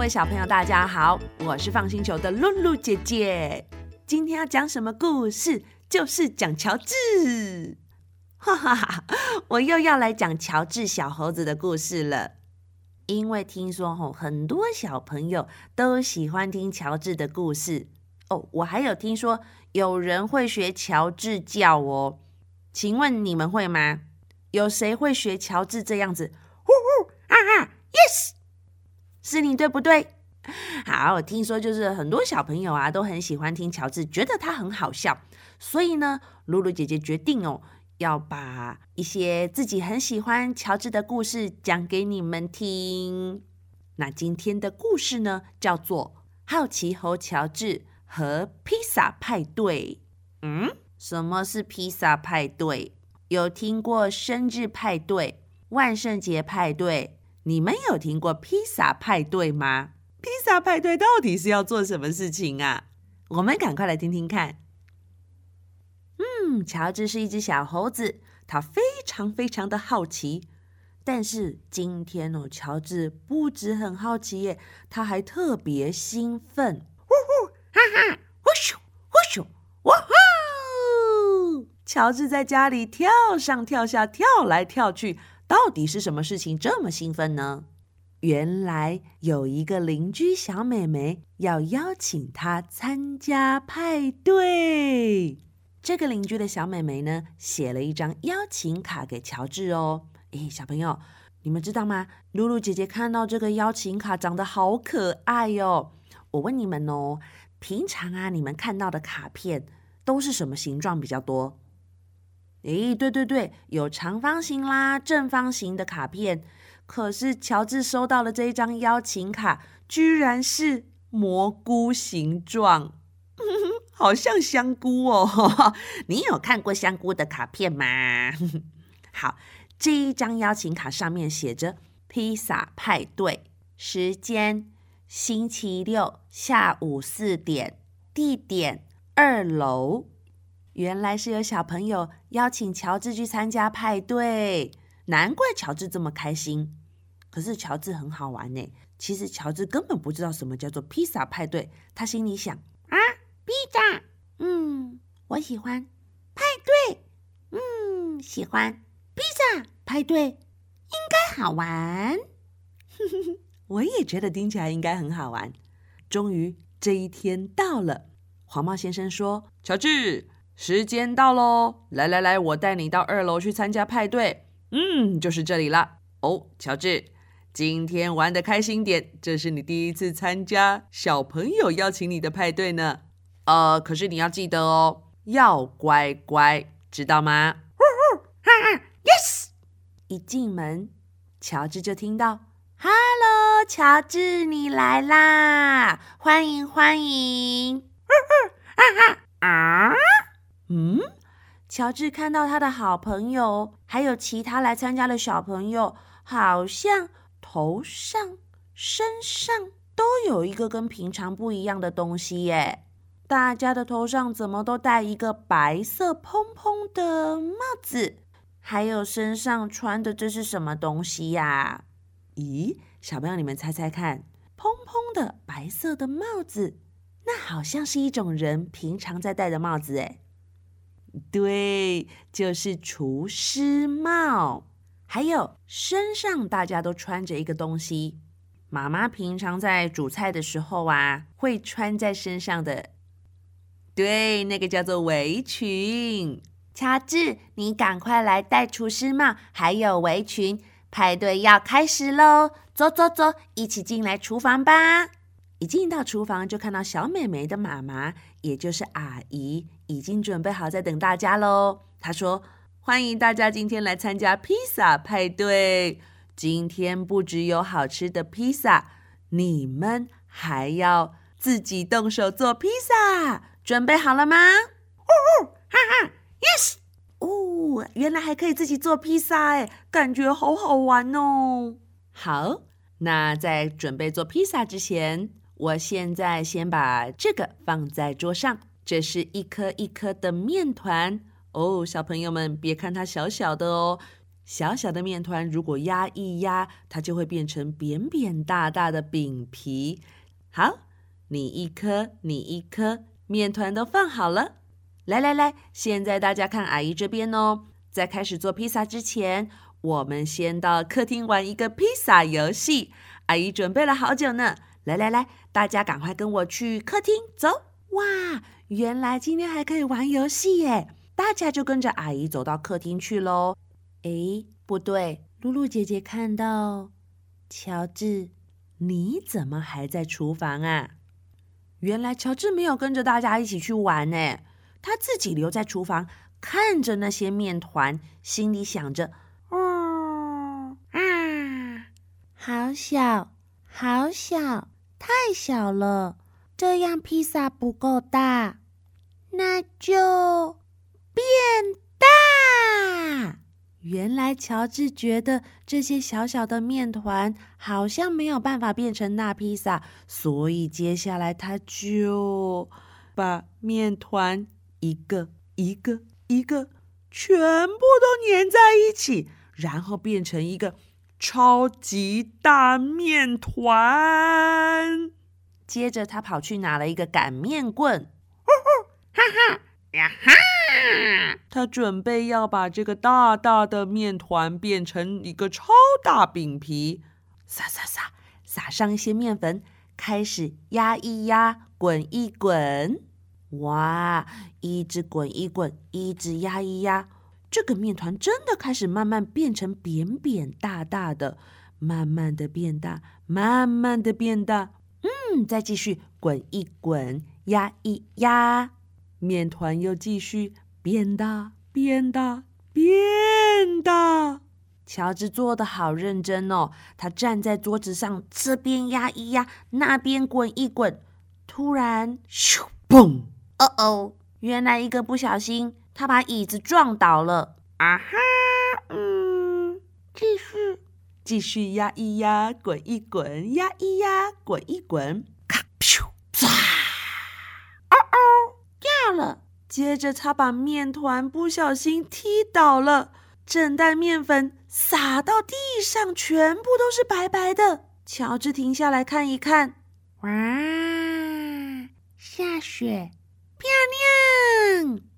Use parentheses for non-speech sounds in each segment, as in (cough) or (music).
各位小朋友，大家好，我是放星球的露露姐姐。今天要讲什么故事？就是讲乔治。哈哈哈，我又要来讲乔治小猴子的故事了。因为听说吼，很多小朋友都喜欢听乔治的故事哦。我还有听说有人会学乔治叫哦。请问你们会吗？有谁会学乔治这样子？呼呼啊啊！Yes，是你对不对？好，听说就是很多小朋友啊都很喜欢听乔治，觉得他很好笑，所以呢，露露姐姐决定哦，要把一些自己很喜欢乔治的故事讲给你们听。那今天的故事呢，叫做《好奇猴乔治和披萨派对》。嗯，什么是披萨派对？有听过生日派对、万圣节派对？你们有听过披萨派对吗？披萨派对到底是要做什么事情啊？我们赶快来听听看。嗯，乔治是一只小猴子，他非常非常的好奇。但是今天哦，乔治不止很好奇耶，他还特别兴奋。呼呼哈哈，呼咻呼咻，哇呼！乔治在家里跳上跳下，跳来跳去，到底是什么事情这么兴奋呢？原来有一个邻居小美眉要邀请她参加派对。这个邻居的小美眉呢，写了一张邀请卡给乔治哦。诶，小朋友，你们知道吗？露露姐姐看到这个邀请卡，长得好可爱哟。我问你们哦，平常啊，你们看到的卡片都是什么形状比较多？诶，对对对，有长方形啦、正方形的卡片。可是乔治收到了这一张邀请卡，居然是蘑菇形状，(laughs) 好像香菇哦！(laughs) 你有看过香菇的卡片吗？(laughs) 好，这一张邀请卡上面写着披萨派对时间：星期六下午四点，地点二楼。原来是有小朋友邀请乔治去参加派对，难怪乔治这么开心。可是乔治很好玩呢。其实乔治根本不知道什么叫做披萨派对。他心里想：啊，披萨，嗯，我喜欢；派对，嗯，喜欢。披萨派对应该好玩。(laughs) 我也觉得听起来应该很好玩。终于这一天到了，黄帽先生说：“乔治，时间到喽！来来来，我带你到二楼去参加派对。嗯，就是这里了。哦，乔治。”今天玩的开心点，这是你第一次参加小朋友邀请你的派对呢。呃，可是你要记得哦，要乖乖，知道吗？Yes！一进门，乔治就听到：“Hello，乔治，你来啦！欢迎欢迎！”哈哈啊？嗯？乔治看到他的好朋友，还有其他来参加的小朋友，好像。头上、身上都有一个跟平常不一样的东西耶！大家的头上怎么都戴一个白色蓬蓬的帽子？还有身上穿的这是什么东西呀？咦，小朋友，你们猜猜看，蓬蓬的白色的帽子，那好像是一种人平常在戴的帽子哎。对，就是厨师帽。还有身上大家都穿着一个东西，妈妈平常在煮菜的时候啊，会穿在身上的。对，那个叫做围裙。乔治，你赶快来戴厨师帽，还有围裙，派对要开始喽！走走走，一起进来厨房吧。一进到厨房，就看到小美眉的妈妈，也就是阿姨，已经准备好在等大家喽。她说。欢迎大家今天来参加披萨派对。今天不只有好吃的披萨，你们还要自己动手做披萨。准备好了吗？哦哦，哈哈，yes！哦，原来还可以自己做披萨，哎，感觉好好玩哦。好，那在准备做披萨之前，我现在先把这个放在桌上。这是一颗一颗的面团。哦，小朋友们，别看它小小的哦，小小的面团如果压一压，它就会变成扁扁大大的饼皮。好，你一颗，你一颗，面团都放好了。来来来，现在大家看阿姨这边哦。在开始做披萨之前，我们先到客厅玩一个披萨游戏。阿姨准备了好久呢。来来来，大家赶快跟我去客厅走！哇，原来今天还可以玩游戏耶！大家就跟着阿姨走到客厅去喽。哎，不对，露露姐姐看到乔治，你怎么还在厨房啊？原来乔治没有跟着大家一起去玩呢，他自己留在厨房，看着那些面团，心里想着：哦啊，好小，好小。太小了，这样披萨不够大，那就变大。原来乔治觉得这些小小的面团好像没有办法变成大披萨，所以接下来他就把面团一个一个一个全部都粘在一起，然后变成一个。超级大面团，接着他跑去拿了一个擀面棍，哈哈呀哈！他准备要把这个大大的面团变成一个超大饼皮，撒撒撒，撒上一些面粉，开始压一压，滚一滚，哇！一直滚一滚，一直压一压。这个面团真的开始慢慢变成扁扁大大的，慢慢的变大，慢慢的变大。嗯，再继续滚一滚，压一压，面团又继续变大，变大，变大。乔治做的好认真哦，他站在桌子上，这边压一压，那边滚一滚。突然，咻，嘣！哦哦，原来一个不小心。他把椅子撞倒了啊哈！嗯，继续，继续压一压，滚一滚，压一压，滚一滚，咔咻唰！哦哦，掉了。接着他把面团不小心踢倒了，整袋面粉洒到地上，全部都是白白的。乔治停下来看一看，哇，下雪，漂亮！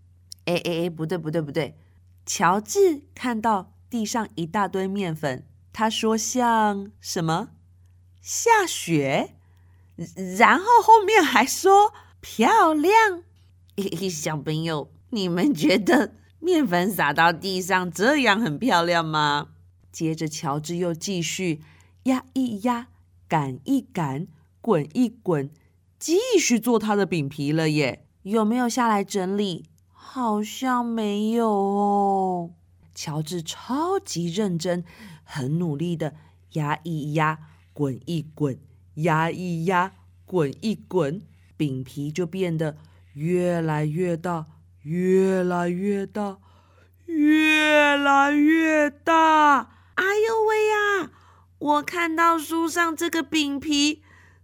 哎哎哎，不对不对不对！乔治看到地上一大堆面粉，他说像什么？下雪。然后后面还说漂亮。小朋友，你们觉得面粉撒到地上这样很漂亮吗？接着乔治又继续压一压，擀一擀，滚一滚，继续做他的饼皮了耶！有没有下来整理？好像没有哦。乔治超级认真，很努力的压一压，滚一滚，压一压，滚一滚，饼皮就变得越来越大，越来越大，越来越大。哎呦喂呀！我看到书上这个饼皮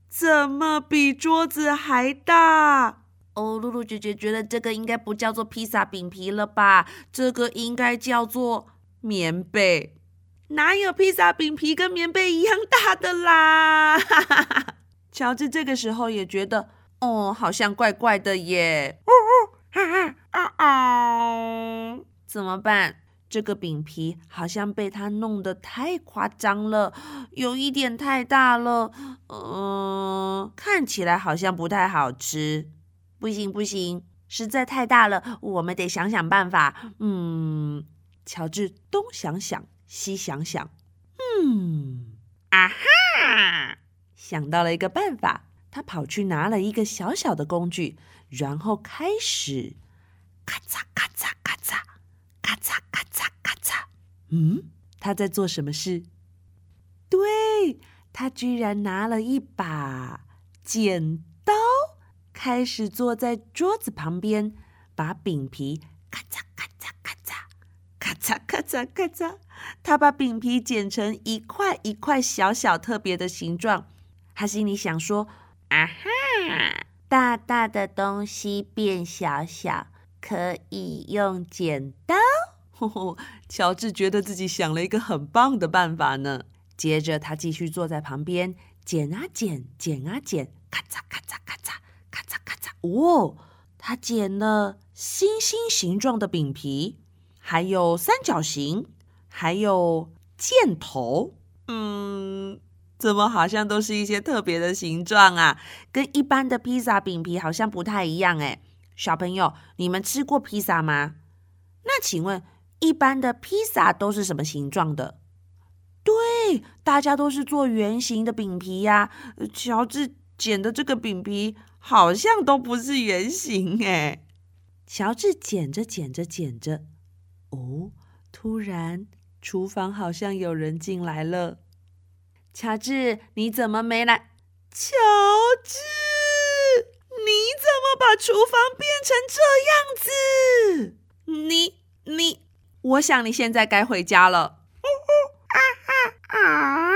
怎么比桌子还大？哦，露露姐姐觉得这个应该不叫做披萨饼皮了吧？这个应该叫做棉被。哪有披萨饼皮跟棉被一样大的啦？哈哈哈！乔治这个时候也觉得，哦，好像怪怪的耶。哦哦，哈哈，啊啊！怎么办？这个饼皮好像被他弄得太夸张了，有一点太大了。嗯，看起来好像不太好吃。不行不行，实在太大了，我们得想想办法。嗯，乔治东想想西想想，嗯，啊哈，想到了一个办法。他跑去拿了一个小小的工具，然后开始咔嚓咔嚓咔嚓咔嚓咔嚓咔嚓。嗯，他在做什么事？对他居然拿了一把剪刀。开始坐在桌子旁边，把饼皮咔嚓咔嚓咔嚓咔嚓咔嚓咔嚓，他把饼皮剪成一块一块小小特别的形状。他心里想说：“啊哈，大大的东西变小小，可以用剪刀。”乔治觉得自己想了一个很棒的办法呢。接着，他继续坐在旁边剪啊剪，剪啊剪，咔嚓咔嚓咔，哦，他剪了星星形状的饼皮，还有三角形，还有箭头。嗯，怎么好像都是一些特别的形状啊？跟一般的披萨饼皮好像不太一样哎。小朋友，你们吃过披萨吗？那请问，一般的披萨都是什么形状的？对，大家都是做圆形的饼皮呀。乔治剪的这个饼皮好像都不是圆形哎。乔治剪着剪着剪着，哦，突然厨房好像有人进来了。乔治，你怎么没来？乔治，你怎么把厨房变成这样子？你。你，我想你现在该回家了。啊啊啊！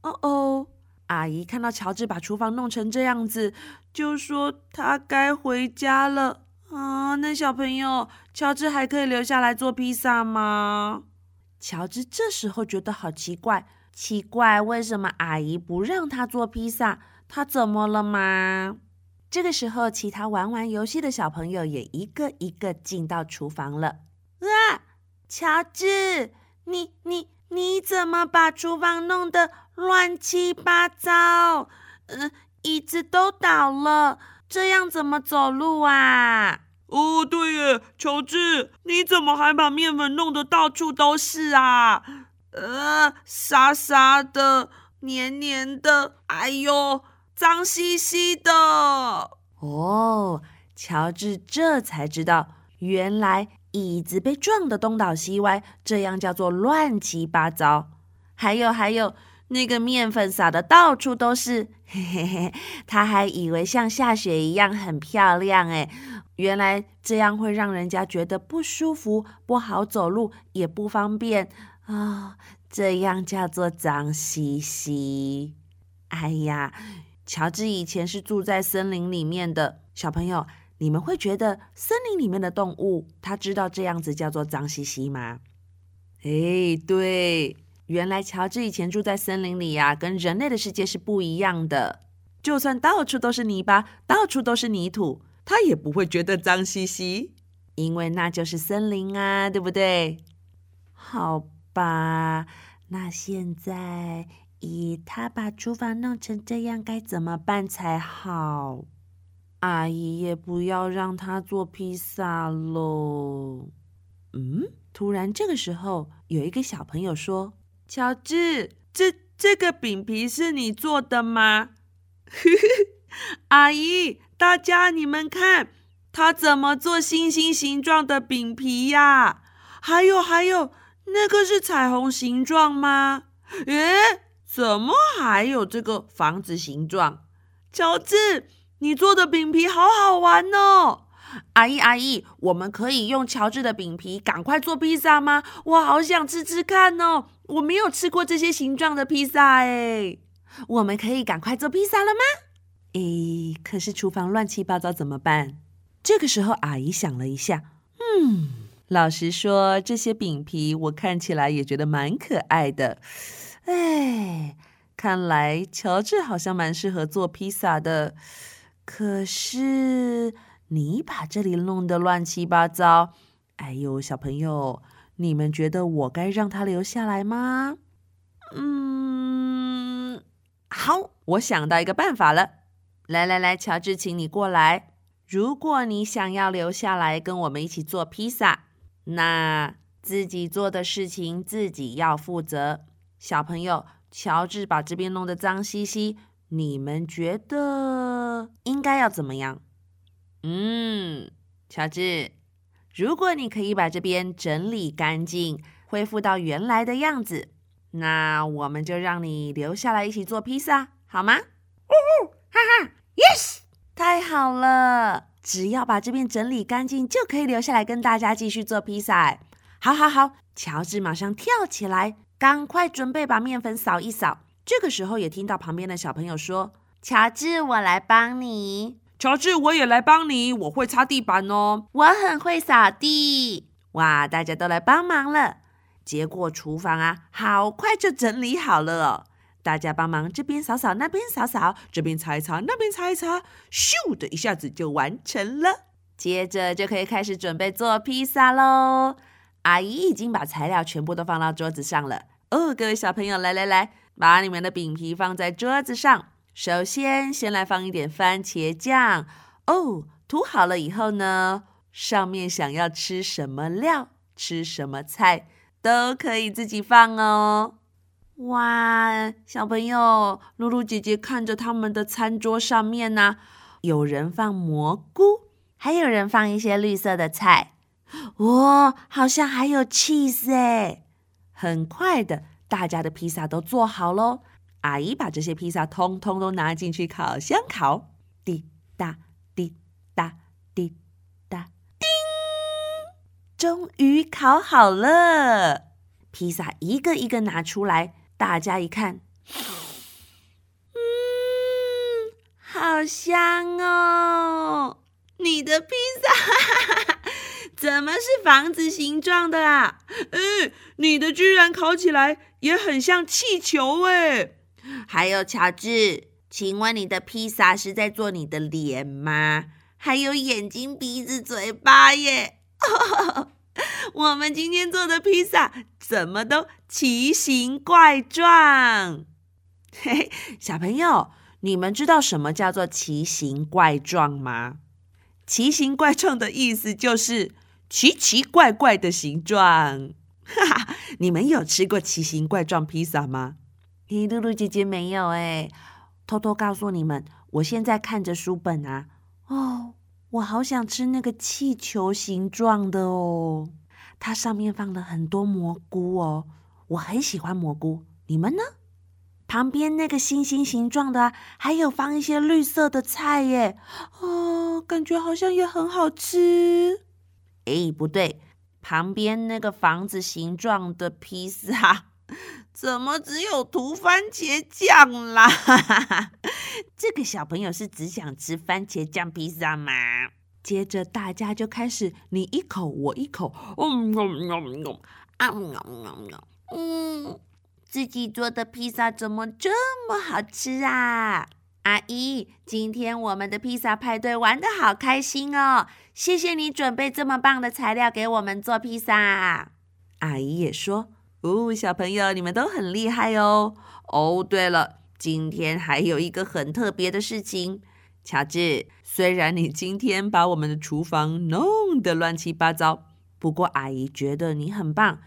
哦哦，阿姨看到乔治把厨房弄成这样子，就说他该回家了啊。那小朋友，乔治还可以留下来做披萨吗？乔治这时候觉得好奇怪，奇怪为什么阿姨不让他做披萨？他怎么了吗？这个时候，其他玩玩游戏的小朋友也一个一个进到厨房了。啊，乔治，你你你怎么把厨房弄得乱七八糟？嗯，椅子都倒了，这样怎么走路啊？哦，对耶，乔治，你怎么还把面粉弄得到处都是啊？呃，沙沙的，黏黏的，哎呦！脏兮兮的哦，乔治这才知道，原来椅子被撞得东倒西歪，这样叫做乱七八糟。还有还有，那个面粉撒的到处都是，嘿嘿嘿，他还以为像下雪一样很漂亮哎，原来这样会让人家觉得不舒服，不好走路，也不方便啊，这样叫做脏兮兮。哎呀！乔治以前是住在森林里面的小朋友，你们会觉得森林里面的动物，它知道这样子叫做脏兮兮吗？哎，对，原来乔治以前住在森林里呀，跟人类的世界是不一样的。就算到处都是泥巴，到处都是泥土，他也不会觉得脏兮兮，因为那就是森林啊，对不对？好吧，那现在。咦，他把厨房弄成这样，该怎么办才好？阿姨也不要让他做披萨喽。嗯，突然这个时候，有一个小朋友说：“乔治，这这个饼皮是你做的吗？” (laughs) 阿姨，大家你们看，他怎么做星星形状的饼皮呀？还有还有，那个是彩虹形状吗？诶。怎么还有这个房子形状？乔治，你做的饼皮好好玩哦！阿姨，阿姨，我们可以用乔治的饼皮赶快做披萨吗？我好想吃吃看哦！我没有吃过这些形状的披萨哎。我们可以赶快做披萨了吗？诶，可是厨房乱七八糟怎么办？这个时候，阿姨想了一下，嗯，老实说，这些饼皮我看起来也觉得蛮可爱的。哎，看来乔治好像蛮适合做披萨的。可是你把这里弄得乱七八糟，哎呦，小朋友，你们觉得我该让他留下来吗？嗯，好，我想到一个办法了。来来来，乔治，请你过来。如果你想要留下来跟我们一起做披萨，那自己做的事情自己要负责。小朋友，乔治把这边弄得脏兮兮，你们觉得应该要怎么样？嗯，乔治，如果你可以把这边整理干净，恢复到原来的样子，那我们就让你留下来一起做披萨，好吗？哦哦，哈哈，yes，太好了！只要把这边整理干净，就可以留下来跟大家继续做披萨。好，好，好，乔治马上跳起来。赶快准备把面粉扫一扫。这个时候也听到旁边的小朋友说：“乔治，我来帮你。”乔治，我也来帮你。我会擦地板哦。我很会扫地。哇，大家都来帮忙了。结果厨房啊，好快就整理好了哦。大家帮忙这边扫扫，那边扫扫，这边擦一擦，那边擦一擦，咻的一下子就完成了。接着就可以开始准备做披萨喽。阿姨已经把材料全部都放到桌子上了。哦，各位小朋友，来来来，把你们的饼皮放在桌子上。首先，先来放一点番茄酱。哦，涂好了以后呢，上面想要吃什么料、吃什么菜，都可以自己放哦。哇，小朋友，露露姐姐看着他们的餐桌上面呢，有人放蘑菇，还有人放一些绿色的菜。哇，好像还有 cheese 哎！很快的，大家的披萨都做好喽。阿姨把这些披萨通通都拿进去烤箱烤。滴答滴答滴答，叮！终于烤好了，披萨一个一个拿出来，大家一看，嗯，好香哦！你的披萨。(laughs) 怎么是房子形状的啊？嗯，你的居然烤起来也很像气球哎！还有乔治，请问你的披萨是在做你的脸吗？还有眼睛、鼻子、嘴巴耶！(laughs) 我们今天做的披萨怎么都奇形怪状？嘿，小朋友，你们知道什么叫做奇形怪状吗？奇形怪状的意思就是。奇奇怪怪的形状，哈哈！你们有吃过奇形怪状披萨吗？咦，露露姐姐没有哎。偷偷告诉你们，我现在看着书本啊，哦，我好想吃那个气球形状的哦。它上面放了很多蘑菇哦，我很喜欢蘑菇。你们呢？旁边那个星星形状的，还有放一些绿色的菜耶，哦，感觉好像也很好吃。哎，不对，旁边那个房子形状的披萨，怎么只有涂番茄酱啦？(laughs) 这个小朋友是只想吃番茄酱披萨吗？接着大家就开始你一口我一口，嗯嗯嗯嗯，啊嗯嗯嗯，嗯，自己做的披萨怎么这么好吃啊？阿姨，今天我们的披萨派对玩的好开心哦！谢谢你准备这么棒的材料给我们做披萨。阿姨也说：“哦，小朋友，你们都很厉害哦。”哦，对了，今天还有一个很特别的事情，乔治。虽然你今天把我们的厨房弄得乱七八糟，不过阿姨觉得你很棒。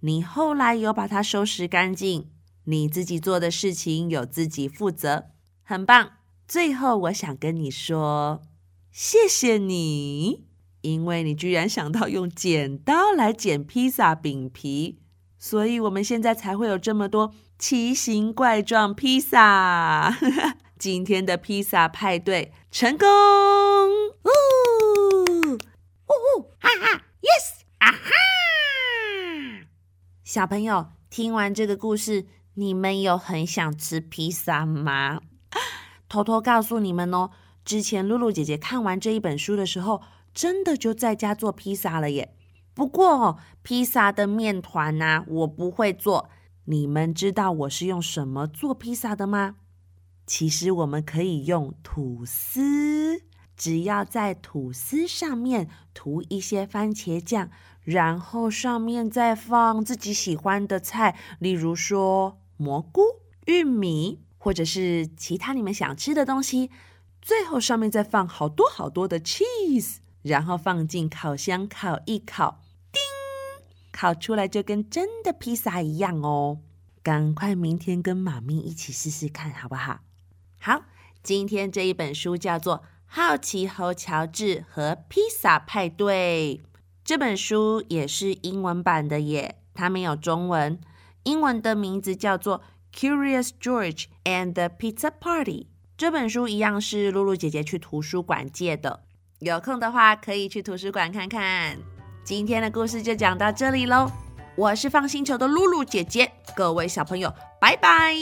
你后来有把它收拾干净，你自己做的事情有自己负责。很棒！最后，我想跟你说，谢谢你，因为你居然想到用剪刀来剪披萨饼皮，所以我们现在才会有这么多奇形怪状披萨。(laughs) 今天的披萨派对成功！呜呜呜！哈哈，yes！啊哈！小朋友，听完这个故事，你们有很想吃披萨吗？偷偷告诉你们哦，之前露露姐姐看完这一本书的时候，真的就在家做披萨了耶。不过披萨的面团呢，我不会做。你们知道我是用什么做披萨的吗？其实我们可以用吐司，只要在吐司上面涂一些番茄酱，然后上面再放自己喜欢的菜，例如说蘑菇、玉米。或者是其他你们想吃的东西，最后上面再放好多好多的 cheese，然后放进烤箱烤一烤，烤出来就跟真的披萨一样哦！赶快明天跟妈咪一起试试看好不好？好，今天这一本书叫做《好奇猴乔治和披萨派对》，这本书也是英文版的耶，它没有中文，英文的名字叫做。Curious George and the Pizza Party 这本书一样是露露姐姐去图书馆借的，有空的话可以去图书馆看看。今天的故事就讲到这里喽，我是放星球的露露姐姐，各位小朋友，拜拜。